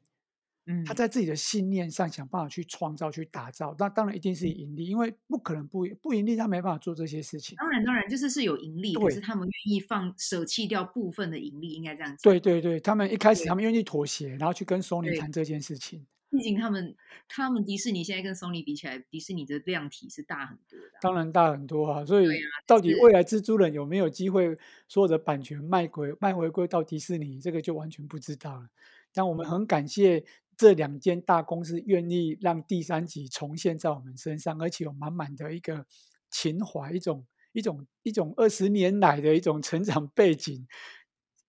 嗯，他在自己的信念上想办法去创造、去打造，那当然一定是盈利，因为不可能不不盈利，他没办法做这些事情。当然，当然就是是有盈利，可是他们愿意放舍弃掉部分的盈利，应该这样子。对对对，他们一开始他们愿意妥协，然后去跟索尼谈这件事情。毕竟他们他们迪士尼现在跟索尼比起来，迪士尼的量体是大很多的。当然大很多啊，所以到底未来蜘蛛人有没有机会所有的版权卖回卖回归到迪士尼，这个就完全不知道了。但我们很感谢。这两间大公司愿意让第三集重现在我们身上，而且有满满的一个情怀，一种一种一种二十年来的一种成长背景，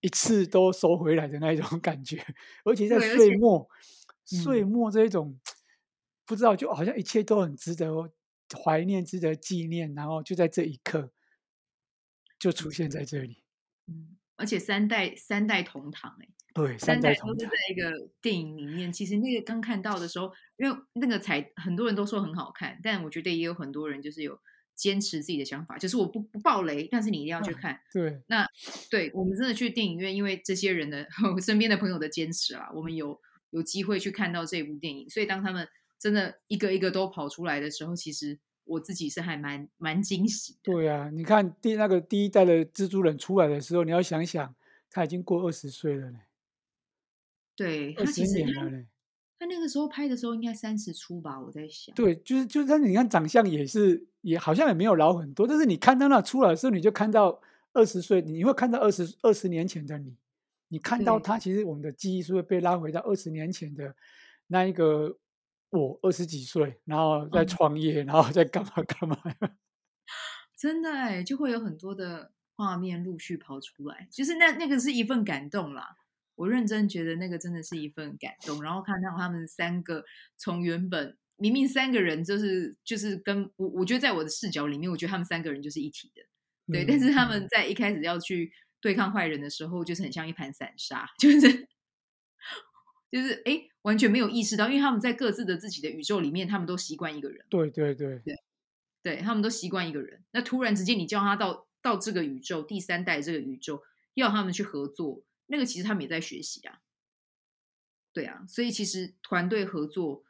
一次都收回来的那一种感觉。而且在岁末，岁末这一种、嗯、不知道，就好像一切都很值得怀念、值得纪念，然后就在这一刻就出现在这里。嗯，而且三代三代同堂、欸，对，三代都是在一个电影里面。其实那个刚看到的时候，因为那个才很多人都说很好看，但我觉得也有很多人就是有坚持自己的想法，就是我不不爆雷，但是你一定要去看。对，那对我们真的去电影院，因为这些人的 我身边的朋友的坚持啊，我们有有机会去看到这部电影。所以当他们真的一个一个都跑出来的时候，其实我自己是还蛮蛮惊喜的。对啊，你看第那个第一代的蜘蛛人出来的时候，你要想想，他已经过二十岁了呢。对他其实他他那个时候拍的时候应该三十出吧，我在想。对，就是就是，但是你看长相也是，也好像也没有老很多。但是你看到那出来的时候，你就看到二十岁，你会看到二十二十年前的你。你看到他，其实我们的记忆是会被拉回到二十年前的那一个我二十几岁，然后在创业，嗯、然后在干嘛干嘛。真的哎，就会有很多的画面陆续跑出来，就是那那个是一份感动啦。我认真觉得那个真的是一份感动，然后看到他们三个从原本明明三个人就是就是跟我，我觉得在我的视角里面，我觉得他们三个人就是一体的，对。嗯、但是他们在一开始要去对抗坏人的时候，就是很像一盘散沙，就是就是哎，完全没有意识到，因为他们在各自的自己的宇宙里面，他们都习惯一个人，对对对对，对他们都习惯一个人。那突然之间你叫他到到这个宇宙第三代这个宇宙，要他们去合作。那个其实他们也在学习啊，对啊，所以其实团队合作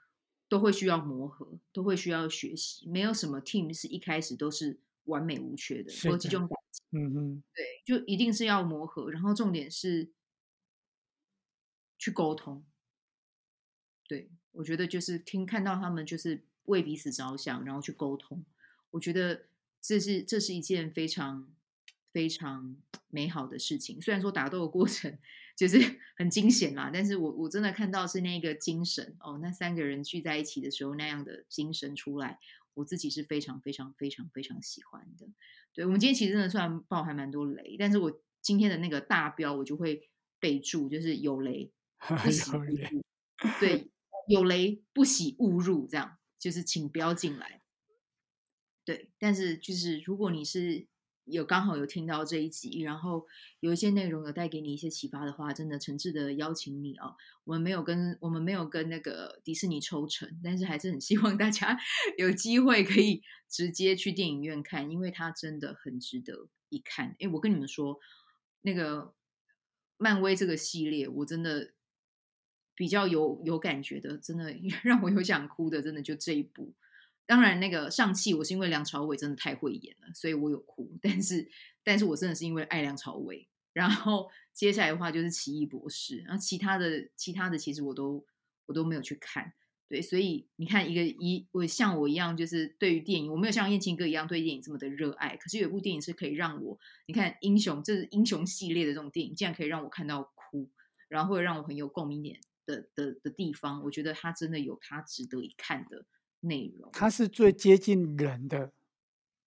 都会需要磨合，都会需要学习，没有什么 team 是一开始都是完美无缺的，有几种感情，嗯嗯，对，就一定是要磨合，然后重点是去沟通。对，我觉得就是听看到他们就是为彼此着想，然后去沟通，我觉得这是这是一件非常。非常美好的事情，虽然说打斗的过程 就是很惊险啦，但是我我真的看到是那个精神哦，那三个人聚在一起的时候那样的精神出来，我自己是非常非常非常非常喜欢的。对，我们今天其实真的算爆还蛮多雷，但是我今天的那个大标我就会备注，就是有雷 不喜勿入，对，有雷不喜勿入，这样就是请不要进来。对，但是就是如果你是。有刚好有听到这一集，然后有一些内容有带给你一些启发的话，真的诚挚的邀请你哦。我们没有跟我们没有跟那个迪士尼抽成，但是还是很希望大家 有机会可以直接去电影院看，因为它真的很值得一看。诶，我跟你们说，那个漫威这个系列，我真的比较有有感觉的，真的 让我有想哭的，真的就这一部。当然，那个上汽我是因为梁朝伟真的太会演了，所以我有哭。但是，但是我真的是因为爱梁朝伟。然后接下来的话就是奇异博士，然后其他的其他的其实我都我都没有去看。对，所以你看，一个一我像我一样，就是对于电影，我没有像燕青哥一样对电影这么的热爱。可是有部电影是可以让我，你看英雄，这是英雄系列的这种电影，竟然可以让我看到哭，然后会让我很有共鸣点的的的地方，我觉得它真的有它值得一看的。内容，他是最接近人的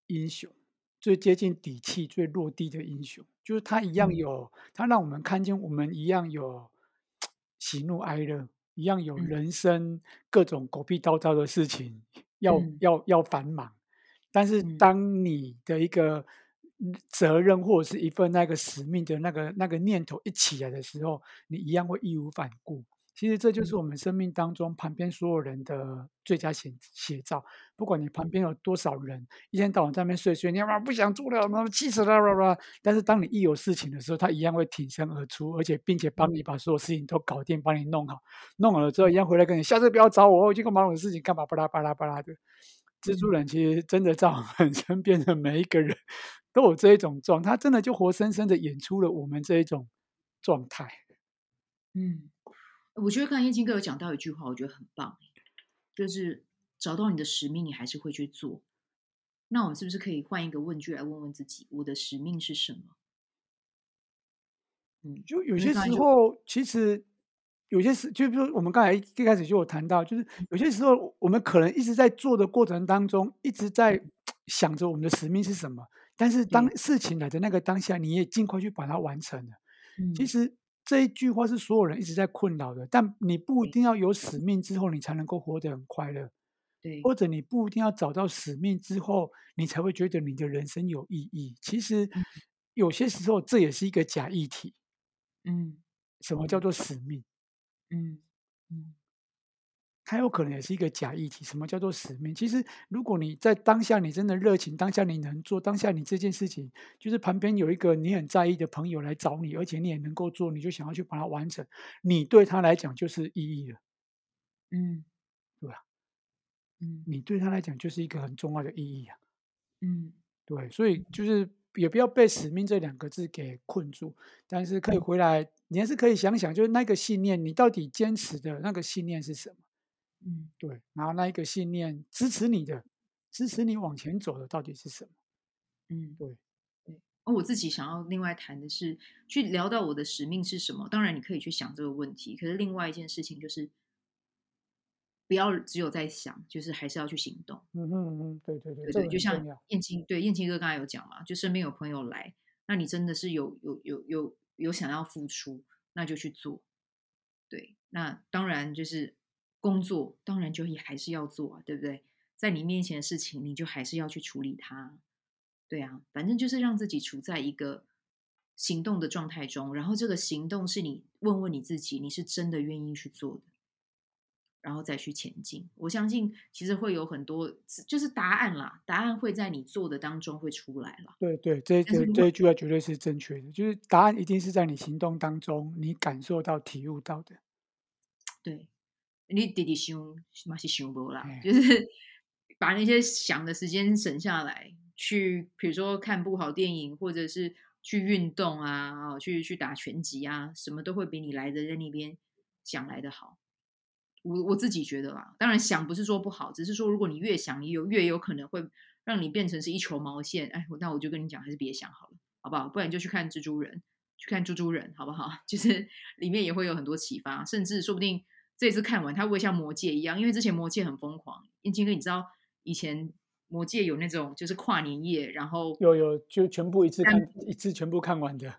英雄，最接近底气、最落地的英雄。就是他一样有，嗯、他让我们看见我们一样有喜怒哀乐，一样有人生各种狗屁叨叨的事情要、嗯、要要繁忙。但是当你的一个责任或者是一份那个使命的那个那个念头一起来的时候，你一样会义无反顾。其实这就是我们生命当中旁边所有人的最佳写写照。不管你旁边有多少人，一天到晚在那边睡睡，你要不想做了，妈气死了，啦啦。但是当你一有事情的时候，他一样会挺身而出，而且并且帮你把所有事情都搞定，帮你弄好。弄好了之后，一样回来跟你，下次不要找我，我这个忙的事情干嘛巴拉巴拉巴拉的。蜘蛛人其实真的在我们 身边的每一个人都有这一种状态，他真的就活生生的演出了我们这一种状态。嗯。我觉得刚才燕青哥有讲到一句话，我觉得很棒，就是找到你的使命，你还是会去做。那我们是不是可以换一个问句来问问自己：我的使命是什么？嗯，就有些时候，其实有些时，就比如说我们刚才一开始就有谈到，就是有些时候我们可能一直在做的过程当中，一直在想着我们的使命是什么，但是当事情来的那个当下，你也尽快去把它完成了。嗯，其实。这一句话是所有人一直在困扰的，但你不一定要有使命之后，你才能够活得很快乐，对，或者你不一定要找到使命之后，你才会觉得你的人生有意义。其实有些时候这也是一个假议题。嗯，什么叫做使命？嗯嗯。它有可能也是一个假议题。什么叫做使命？其实，如果你在当下你真的热情，当下你能做，当下你这件事情，就是旁边有一个你很在意的朋友来找你，而且你也能够做，你就想要去把它完成，你对他来讲就是意义了。嗯，对吧？嗯，你对他来讲就是一个很重要的意义啊。嗯，对，所以就是也不要被“使命”这两个字给困住，但是可以回来，你还是可以想想，就是那个信念，你到底坚持的那个信念是什么？嗯，对，然后那一个信念支持你的，支持你往前走的到底是什么？嗯，对，对。而我自己想要另外谈的是，去聊到我的使命是什么。当然，你可以去想这个问题。可是另外一件事情就是，不要只有在想，就是还是要去行动。嗯嗯嗯，对对对，对对，就像燕青，对燕青哥刚才有讲嘛，就身边有朋友来，那你真的是有有有有有想要付出，那就去做。对，那当然就是。工作当然就也还是要做啊，对不对？在你面前的事情，你就还是要去处理它。对啊，反正就是让自己处在一个行动的状态中，然后这个行动是你问问你自己，你是真的愿意去做的，然后再去前进。我相信其实会有很多就是答案啦，答案会在你做的当中会出来了。对对，这这这一句话绝对是正确的，就是答案一定是在你行动当中，你感受到、体悟到的。对。你弟弟想嘛是想不啦，就是 把那些想的时间省下来，去比如说看部好电影，或者是去运动啊，去去打拳击啊，什么都会比你来的在那边想来的好。我我自己觉得啦，当然想不是说不好，只是说如果你越想，有越有可能会让你变成是一球毛线。哎，那我就跟你讲，还是别想好了，好不好？不然就去看蜘蛛人，去看蜘蛛人，好不好？就是里面也会有很多启发，甚至说不定。这次看完，它会像魔戒一样，因为之前魔戒很疯狂。燕青哥，你知道以前魔戒有那种就是跨年夜，然后有有就全部一次看一次全部看完的。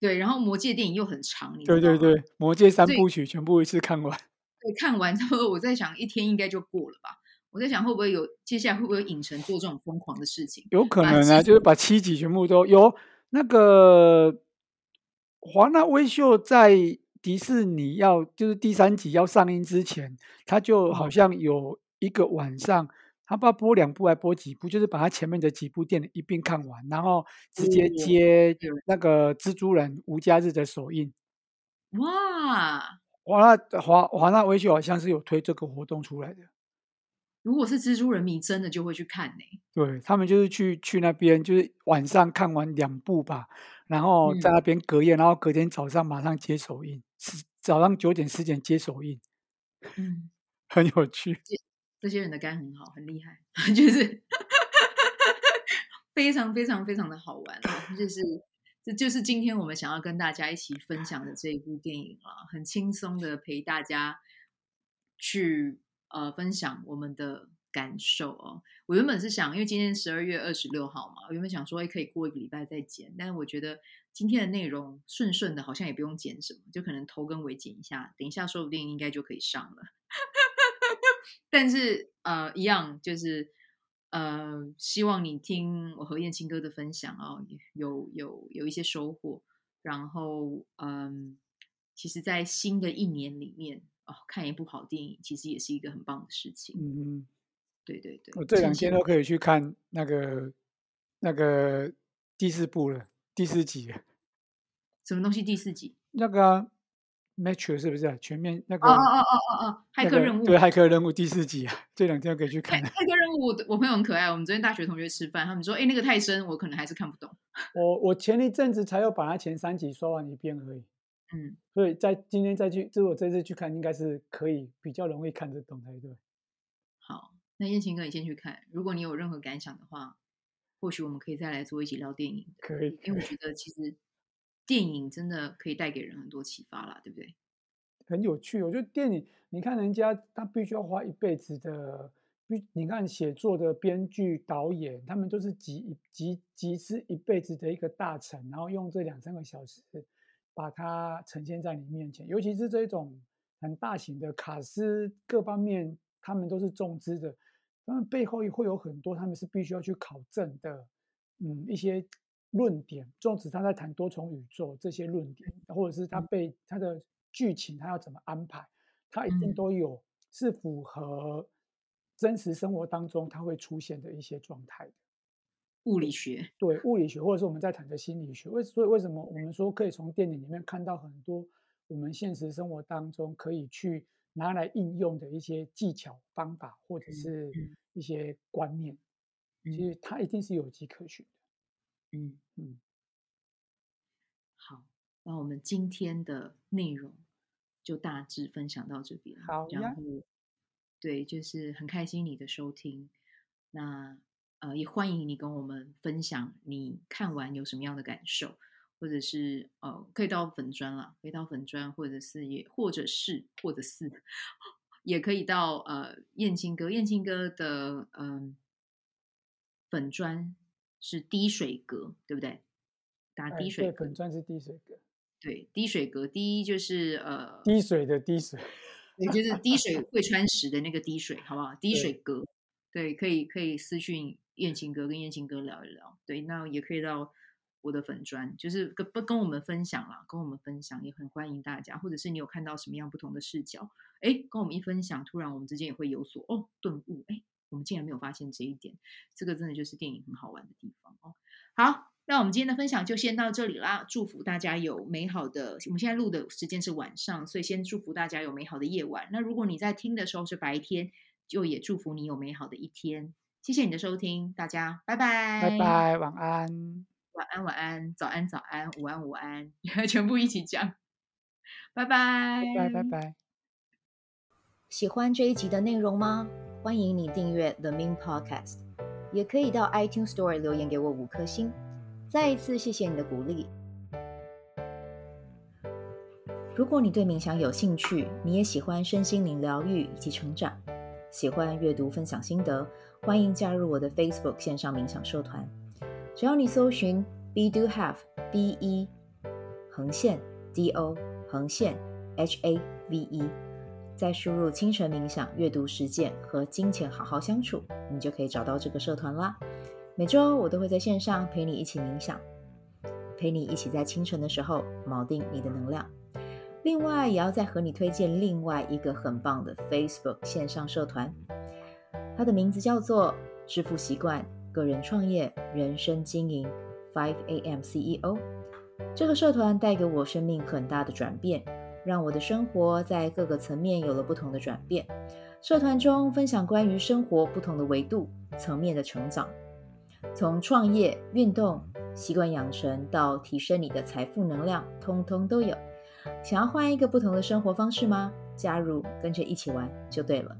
对，然后魔戒电影又很长？对对对，魔戒三部曲全部一次看完。对，看完之后我在想，一天应该就过了吧？我在想会不会有接下来会不会有影城做这种疯狂的事情？有可能啊，就是把七集全部都有那个华纳威秀在。迪士尼要就是第三集要上映之前，他就好像有一个晚上，他不知道播两部还播几部，就是把他前面的几部电影一并看完，然后直接接那个蜘蛛人无家日的首映。哇！华纳华华纳威秀好像是有推这个活动出来的。如果是蜘蛛人迷，真的就会去看呢、欸。对，他们就是去去那边，就是晚上看完两部吧，然后在那边隔夜，嗯、然后隔天早上马上接首映。是早上九点十点接手印，嗯，很有趣。这这些人的肝很好，很厉害，就是非常非常非常的好玩。就是这就是今天我们想要跟大家一起分享的这一部电影啊，很轻松的陪大家去呃分享我们的感受哦。我原本是想，因为今天十二月二十六号嘛，我原本想说，哎，可以过一个礼拜再剪，但是我觉得。今天的内容顺顺的，好像也不用剪什么，就可能头跟尾剪一下，等一下说不定应该就可以上了。但是呃，一样就是呃，希望你听我和燕青哥的分享哦，有有有一些收获。然后，嗯，其实，在新的一年里面，哦，看一部好电影，其实也是一个很棒的事情。嗯嗯，对对对，我这两天都可以去看那个那个第四部了，第四集了。什么东西？第四集？那个。Matrix 是不是啊全面那个？哦哦哦哦哦哦！骇客任务、那个、对骇客任务第四集啊，这两天可以去看。骇客任务，我我朋友很可爱。我们昨天大学同学吃饭，他们说：“哎，那个太深，我可能还是看不懂。”我我前一阵子才有把它前三集刷完一遍而已。嗯，所以在今天再去，就是我这次去看，应该是可以比较容易看得懂才对。好，那燕青哥，你先去看。如果你有任何感想的话，或许我们可以再来做一起聊电影。可以，因为我觉得其实。电影真的可以带给人很多启发啦，对不对？很有趣，我觉得电影，你看人家他必须要花一辈子的，你看写作的编剧、导演，他们都是集集集资一辈子的一个大成，然后用这两三个小时把它呈现在你面前。尤其是这种很大型的卡司，各方面他们都是重资的，他们背后也会有很多他们是必须要去考证的，嗯，一些。论点，纵使他在谈多重宇宙这些论点，或者是他被他的剧情他要怎么安排，他一定都有是符合真实生活当中他会出现的一些状态的。物理学，对，物理学，或者是我们在谈的心理学，为所以为什么我们说可以从电影里面看到很多我们现实生活当中可以去拿来应用的一些技巧方法，或者是一些观念，其实它一定是有迹可循的。嗯嗯，好，那我们今天的内容就大致分享到这边。好，然后对，就是很开心你的收听。那呃，也欢迎你跟我们分享你看完有什么样的感受，或者是呃，可以到粉砖啦，可以到粉砖，或者是也或者是或者是 也可以到呃燕青哥燕青哥的嗯、呃、粉砖。是滴水阁，对不对？打滴水阁，粉砖是滴水阁。对，滴水阁，第一就是呃，滴水的滴水，也就是滴水会穿石的那个滴水，好不好？滴水阁，对，可以可以私讯燕青哥跟燕青哥聊一聊。对，那也可以到我的粉砖，就是跟不跟我们分享啦，跟我们分享也很欢迎大家，或者是你有看到什么样不同的视角，哎，跟我们一分享，突然我们之间也会有所哦顿悟，哎。我们竟然没有发现这一点，这个真的就是电影很好玩的地方哦。好，那我们今天的分享就先到这里啦。祝福大家有美好的，我们现在录的时间是晚上，所以先祝福大家有美好的夜晚。那如果你在听的时候是白天，就也祝福你有美好的一天。谢谢你的收听，大家拜拜，拜拜，晚安，晚安，晚安，早安，早安，午安，午安，全部一起讲，拜拜，拜拜，拜拜。喜欢这一集的内容吗？欢迎你订阅 The Min Podcast，也可以到 iTunes Store 留言给我五颗星。再一次谢谢你的鼓励。如果你对冥想有兴趣，你也喜欢身心灵疗愈以及成长，喜欢阅读分享心得，欢迎加入我的 Facebook 线上冥想社团。只要你搜寻 Be Do Have B E 横线 D O 横线 H A V E。再输入清晨冥想、阅读实践和金钱好好相处，你就可以找到这个社团啦。每周我都会在线上陪你一起冥想，陪你一起在清晨的时候锚定你的能量。另外，也要再和你推荐另外一个很棒的 Facebook 线上社团，它的名字叫做“致富习惯个人创业人生经营 Five AM CEO”。这个社团带给我生命很大的转变。让我的生活在各个层面有了不同的转变。社团中分享关于生活不同的维度层面的成长，从创业、运动、习惯养成到提升你的财富能量，通通都有。想要换一个不同的生活方式吗？加入，跟着一起玩就对了。